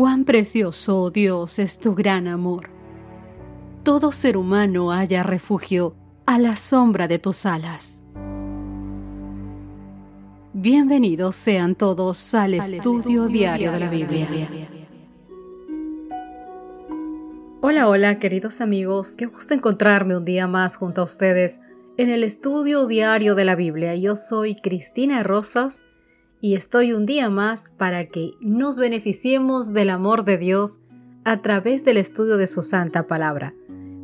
Cuán precioso, oh Dios, es tu gran amor. Todo ser humano haya refugio a la sombra de tus alas. Bienvenidos sean todos al, estudio, diario de la Biblia. Hola, hola, queridos amigos, qué gusto encontrarme un día más junto a ustedes en el estudio diario de la Biblia. Yo soy Cristina Rosas y estoy un día más para que nos beneficiemos del amor de Dios a través del estudio de su santa palabra.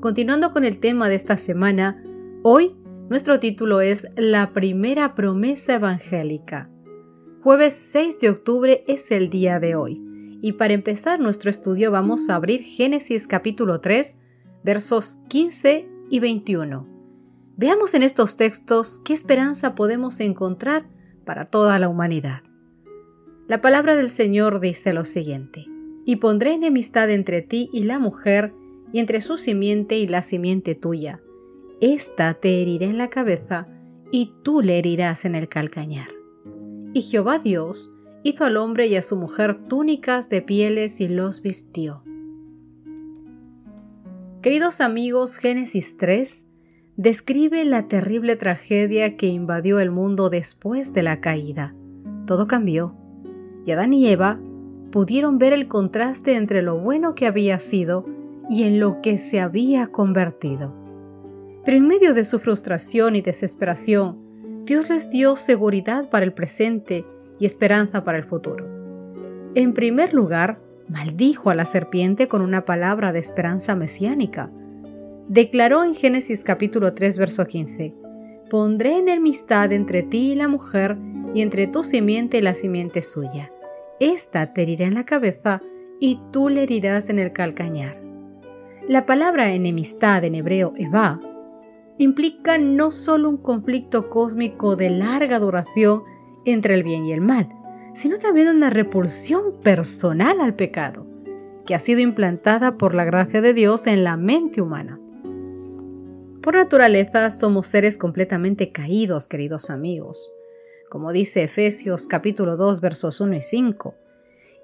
Continuando con el tema de esta semana, hoy nuestro título es La primera promesa evangélica. Jueves 6 de octubre es el día de hoy. Y para empezar nuestro estudio vamos a abrir Génesis capítulo 3, versos 15 y 21. Veamos en estos textos qué esperanza podemos encontrar para toda la humanidad. La palabra del Señor dice lo siguiente, y pondré enemistad entre ti y la mujer, y entre su simiente y la simiente tuya. Esta te herirá en la cabeza, y tú le herirás en el calcañar. Y Jehová Dios hizo al hombre y a su mujer túnicas de pieles y los vistió. Queridos amigos, Génesis 3 describe la terrible tragedia que invadió el mundo después de la caída. Todo cambió, y Adán y Eva pudieron ver el contraste entre lo bueno que había sido y en lo que se había convertido. Pero en medio de su frustración y desesperación, Dios les dio seguridad para el presente y esperanza para el futuro. En primer lugar, maldijo a la serpiente con una palabra de esperanza mesiánica, declaró en Génesis capítulo 3, verso 15, Pondré enemistad entre ti y la mujer, y entre tu simiente y la simiente suya. Esta te herirá en la cabeza, y tú le herirás en el calcañar. La palabra enemistad en hebreo, Eva, implica no solo un conflicto cósmico de larga duración entre el bien y el mal, sino también una repulsión personal al pecado, que ha sido implantada por la gracia de Dios en la mente humana. Por naturaleza somos seres completamente caídos, queridos amigos. Como dice Efesios capítulo 2 versos 1 y 5.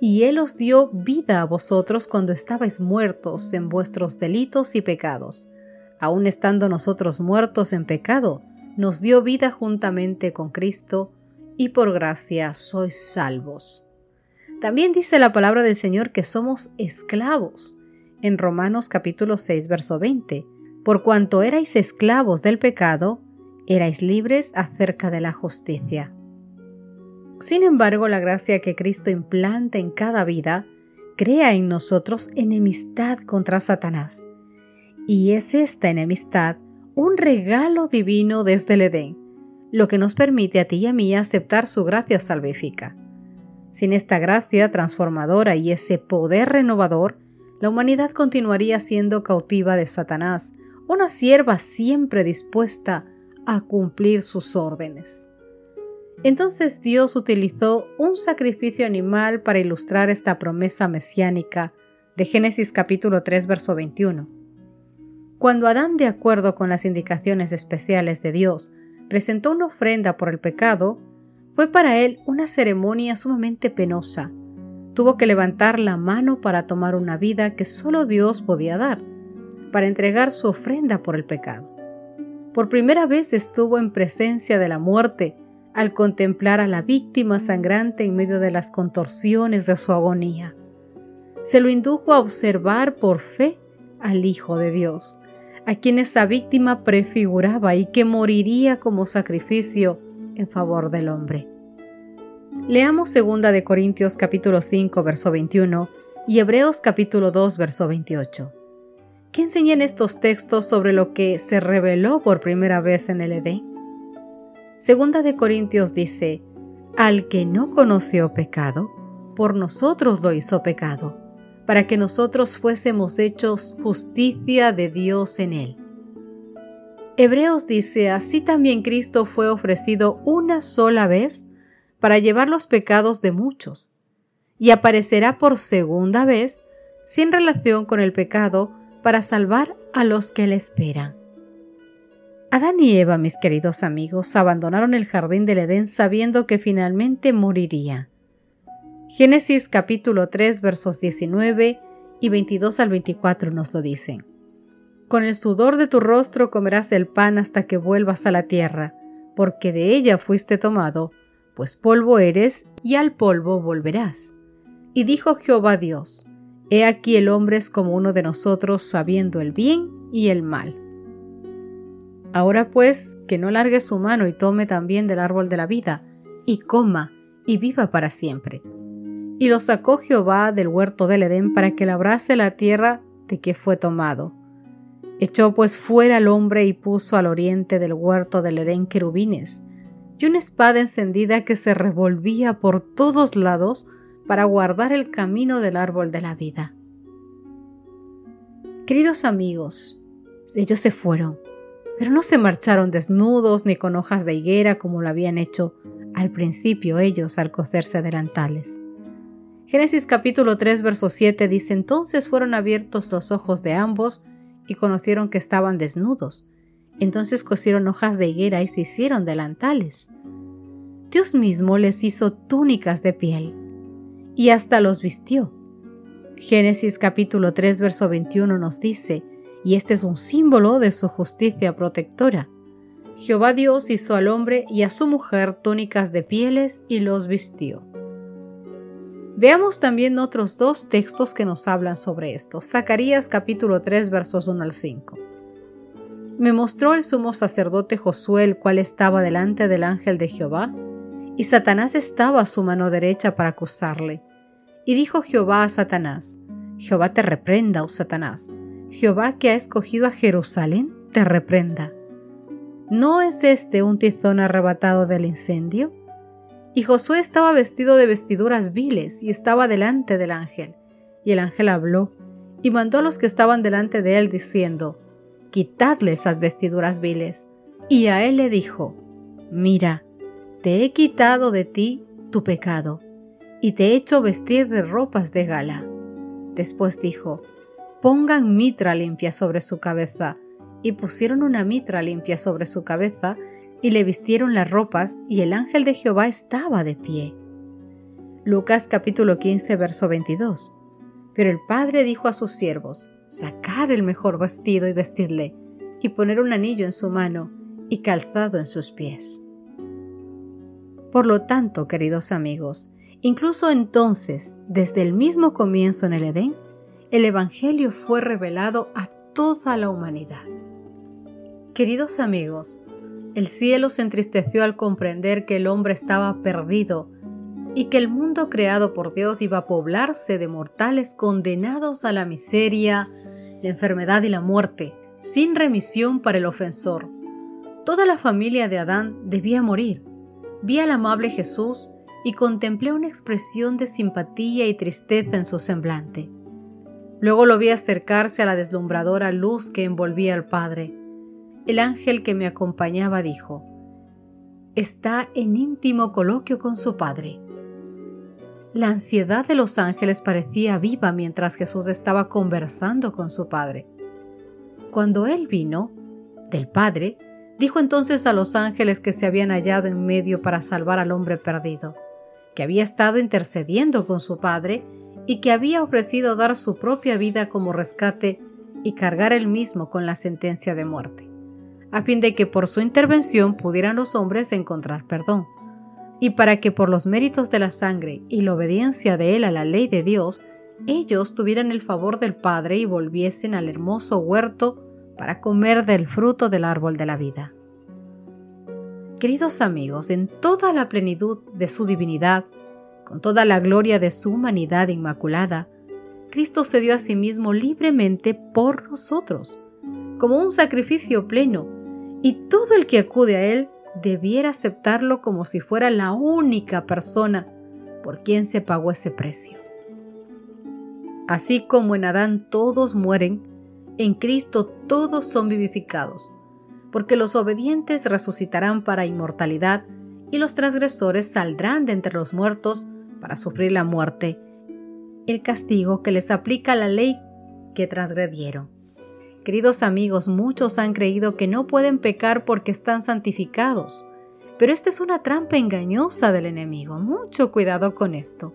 Y Él os dio vida a vosotros cuando estabais muertos en vuestros delitos y pecados. Aun estando nosotros muertos en pecado, nos dio vida juntamente con Cristo, y por gracia sois salvos. También dice la palabra del Señor que somos esclavos en Romanos capítulo 6 verso 20 por cuanto erais esclavos del pecado, erais libres acerca de la justicia. Sin embargo, la gracia que Cristo implanta en cada vida crea en nosotros enemistad contra Satanás. Y es esta enemistad un regalo divino desde el Edén, lo que nos permite a ti y a mí aceptar su gracia salvífica. Sin esta gracia transformadora y ese poder renovador, la humanidad continuaría siendo cautiva de Satanás, una sierva siempre dispuesta a cumplir sus órdenes. Entonces Dios utilizó un sacrificio animal para ilustrar esta promesa mesiánica de Génesis capítulo 3 verso 21. Cuando Adán, de acuerdo con las indicaciones especiales de Dios, presentó una ofrenda por el pecado, fue para él una ceremonia sumamente penosa. Tuvo que levantar la mano para tomar una vida que solo Dios podía dar para entregar su ofrenda por el pecado. Por primera vez estuvo en presencia de la muerte al contemplar a la víctima sangrante en medio de las contorsiones de su agonía. Se lo indujo a observar por fe al Hijo de Dios, a quien esa víctima prefiguraba y que moriría como sacrificio en favor del hombre. Leamos 2 de Corintios capítulo 5 verso 21 y Hebreos capítulo 2 verso 28. ¿Qué enseñan estos textos sobre lo que se reveló por primera vez en el Edén? Segunda de Corintios dice, al que no conoció pecado, por nosotros lo hizo pecado, para que nosotros fuésemos hechos justicia de Dios en él. Hebreos dice, así también Cristo fue ofrecido una sola vez para llevar los pecados de muchos, y aparecerá por segunda vez sin relación con el pecado para salvar a los que le esperan. Adán y Eva, mis queridos amigos, abandonaron el jardín del Edén sabiendo que finalmente moriría. Génesis capítulo 3 versos 19 y 22 al 24 nos lo dicen. Con el sudor de tu rostro comerás el pan hasta que vuelvas a la tierra, porque de ella fuiste tomado, pues polvo eres y al polvo volverás. Y dijo Jehová Dios, He aquí el hombre es como uno de nosotros, sabiendo el bien y el mal. Ahora pues, que no largue su mano y tome también del árbol de la vida, y coma, y viva para siempre. Y lo sacó Jehová del huerto del Edén para que labrase la tierra de que fue tomado. Echó pues fuera al hombre y puso al oriente del huerto del Edén querubines, y una espada encendida que se revolvía por todos lados para guardar el camino del árbol de la vida. Queridos amigos, ellos se fueron, pero no se marcharon desnudos ni con hojas de higuera como lo habían hecho al principio ellos al coserse delantales. Génesis capítulo 3 verso 7 dice entonces fueron abiertos los ojos de ambos y conocieron que estaban desnudos. Entonces cosieron hojas de higuera y se hicieron delantales. Dios mismo les hizo túnicas de piel y hasta los vistió. Génesis capítulo 3 verso 21 nos dice, y este es un símbolo de su justicia protectora. Jehová Dios hizo al hombre y a su mujer túnicas de pieles y los vistió. Veamos también otros dos textos que nos hablan sobre esto. Zacarías capítulo 3 versos 1 al 5. Me mostró el sumo sacerdote Josué el cual estaba delante del ángel de Jehová, y Satanás estaba a su mano derecha para acusarle. Y dijo Jehová a Satanás, Jehová te reprenda, oh Satanás, Jehová que ha escogido a Jerusalén, te reprenda. ¿No es este un tizón arrebatado del incendio? Y Josué estaba vestido de vestiduras viles y estaba delante del ángel. Y el ángel habló y mandó a los que estaban delante de él diciendo, Quitadle esas vestiduras viles. Y a él le dijo, Mira, te he quitado de ti tu pecado y te he hecho vestir de ropas de gala. Después dijo, pongan mitra limpia sobre su cabeza. Y pusieron una mitra limpia sobre su cabeza, y le vistieron las ropas, y el ángel de Jehová estaba de pie. Lucas capítulo 15, verso 22. Pero el padre dijo a sus siervos, sacar el mejor vestido y vestirle, y poner un anillo en su mano, y calzado en sus pies. Por lo tanto, queridos amigos, Incluso entonces, desde el mismo comienzo en el Edén, el Evangelio fue revelado a toda la humanidad. Queridos amigos, el cielo se entristeció al comprender que el hombre estaba perdido y que el mundo creado por Dios iba a poblarse de mortales condenados a la miseria, la enfermedad y la muerte, sin remisión para el ofensor. Toda la familia de Adán debía morir. Vi al amable Jesús y contemplé una expresión de simpatía y tristeza en su semblante. Luego lo vi acercarse a la deslumbradora luz que envolvía al Padre. El ángel que me acompañaba dijo, está en íntimo coloquio con su Padre. La ansiedad de los ángeles parecía viva mientras Jesús estaba conversando con su Padre. Cuando Él vino, del Padre, dijo entonces a los ángeles que se habían hallado en medio para salvar al hombre perdido, que había estado intercediendo con su padre y que había ofrecido dar su propia vida como rescate y cargar él mismo con la sentencia de muerte, a fin de que por su intervención pudieran los hombres encontrar perdón, y para que por los méritos de la sangre y la obediencia de él a la ley de Dios, ellos tuvieran el favor del Padre y volviesen al hermoso huerto para comer del fruto del árbol de la vida. Queridos amigos, en toda la plenitud de su divinidad, con toda la gloria de su humanidad inmaculada, Cristo se dio a sí mismo libremente por nosotros, como un sacrificio pleno, y todo el que acude a Él debiera aceptarlo como si fuera la única persona por quien se pagó ese precio. Así como en Adán todos mueren, en Cristo todos son vivificados porque los obedientes resucitarán para inmortalidad y los transgresores saldrán de entre los muertos para sufrir la muerte, el castigo que les aplica la ley que transgredieron. Queridos amigos, muchos han creído que no pueden pecar porque están santificados, pero esta es una trampa engañosa del enemigo. Mucho cuidado con esto.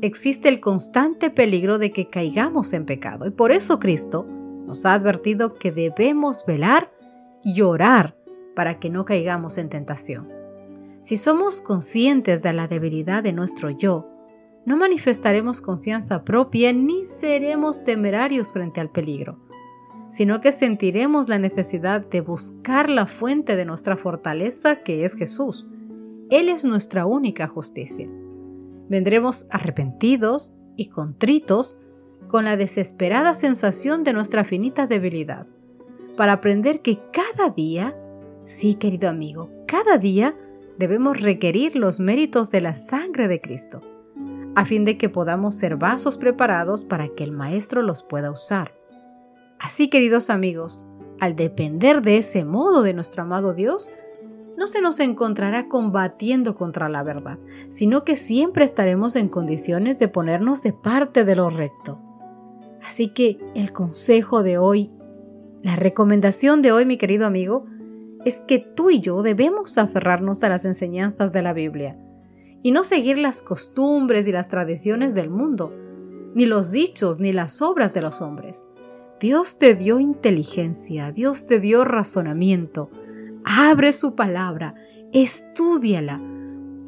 existe el constante peligro de que caigamos en pecado y por eso Cristo nos ha advertido que debemos velar y orar para que no caigamos en tentación. Si somos conscientes de la debilidad de nuestro yo, no manifestaremos confianza propia ni seremos temerarios frente al peligro, sino que sentiremos la necesidad de buscar la fuente de nuestra fortaleza que es Jesús. Él es nuestra única justicia. Vendremos arrepentidos y contritos con la desesperada sensación de nuestra finita debilidad, para aprender que cada día, sí querido amigo, cada día debemos requerir los méritos de la sangre de Cristo a fin de que podamos ser vasos preparados para que el Maestro los pueda usar. Así, queridos amigos, al depender de ese modo de nuestro amado Dios, no se nos encontrará combatiendo contra la verdad, sino que siempre estaremos en condiciones de ponernos de parte de lo recto. Así que el consejo de hoy, la recomendación de hoy, mi querido amigo, es que tú y yo debemos aferrarnos a las enseñanzas de la Biblia y no seguir las costumbres y las tradiciones del mundo, ni los dichos ni las obras de los hombres. Dios te dio inteligencia, Dios te dio razonamiento. Abre su palabra, estúdiala,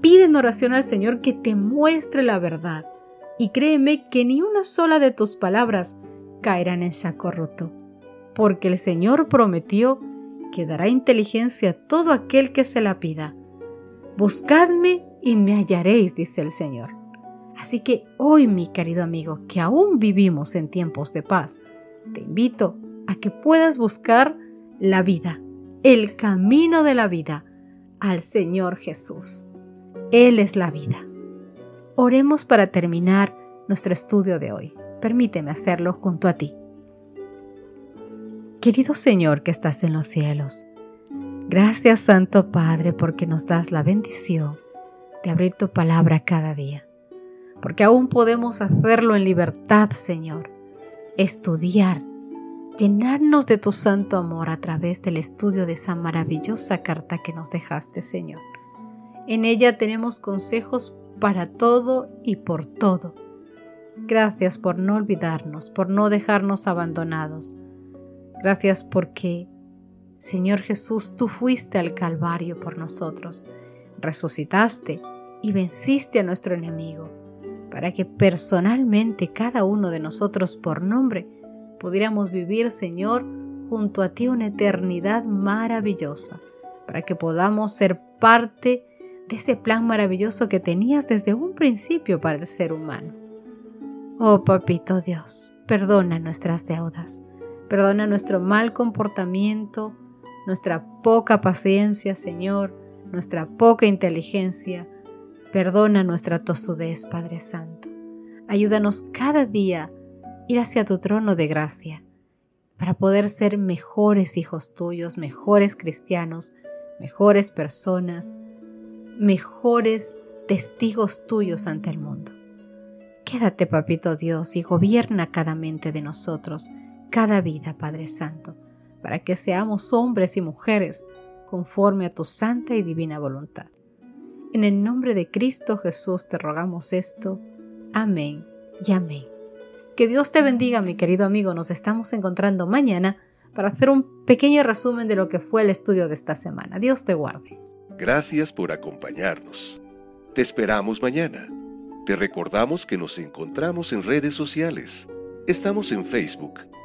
pide en oración al Señor que te muestre la verdad y créeme que ni una sola de tus palabras caerá en saco roto, porque el Señor prometió que dará inteligencia a todo aquel que se la pida. Buscadme y me hallaréis, dice el Señor. Así que hoy, mi querido amigo, que aún vivimos en tiempos de paz, te invito a que puedas buscar la vida, el camino de la vida, al Señor Jesús. Él es la vida. Oremos para terminar nuestro estudio de hoy. Permíteme hacerlo junto a ti. Querido Señor que estás en los cielos, gracias Santo Padre porque nos das la bendición de abrir tu palabra cada día, porque aún podemos hacerlo en libertad, Señor, estudiar, llenarnos de tu santo amor a través del estudio de esa maravillosa carta que nos dejaste, Señor. En ella tenemos consejos para todo y por todo. Gracias por no olvidarnos, por no dejarnos abandonados. Gracias porque, Señor Jesús, tú fuiste al Calvario por nosotros, resucitaste y venciste a nuestro enemigo, para que personalmente cada uno de nosotros por nombre pudiéramos vivir, Señor, junto a ti una eternidad maravillosa, para que podamos ser parte de ese plan maravilloso que tenías desde un principio para el ser humano. Oh Papito Dios, perdona nuestras deudas, perdona nuestro mal comportamiento, nuestra poca paciencia, Señor, nuestra poca inteligencia, Perdona nuestra tosudez, Padre Santo. Ayúdanos cada día a ir hacia tu trono de gracia para poder ser mejores hijos tuyos, mejores cristianos, mejores personas, mejores testigos tuyos ante el mundo. Quédate, Papito Dios, y gobierna cada mente de nosotros, cada vida, Padre Santo, para que seamos hombres y mujeres conforme a tu santa y divina voluntad. En el nombre de Cristo Jesús te rogamos esto. Amén y amén. Que Dios te bendiga, mi querido amigo. Nos estamos encontrando mañana para hacer un pequeño resumen de lo que fue el estudio de esta semana. Dios te guarde. Gracias por acompañarnos. Te esperamos mañana. Te recordamos que nos encontramos en redes sociales. Estamos en Facebook,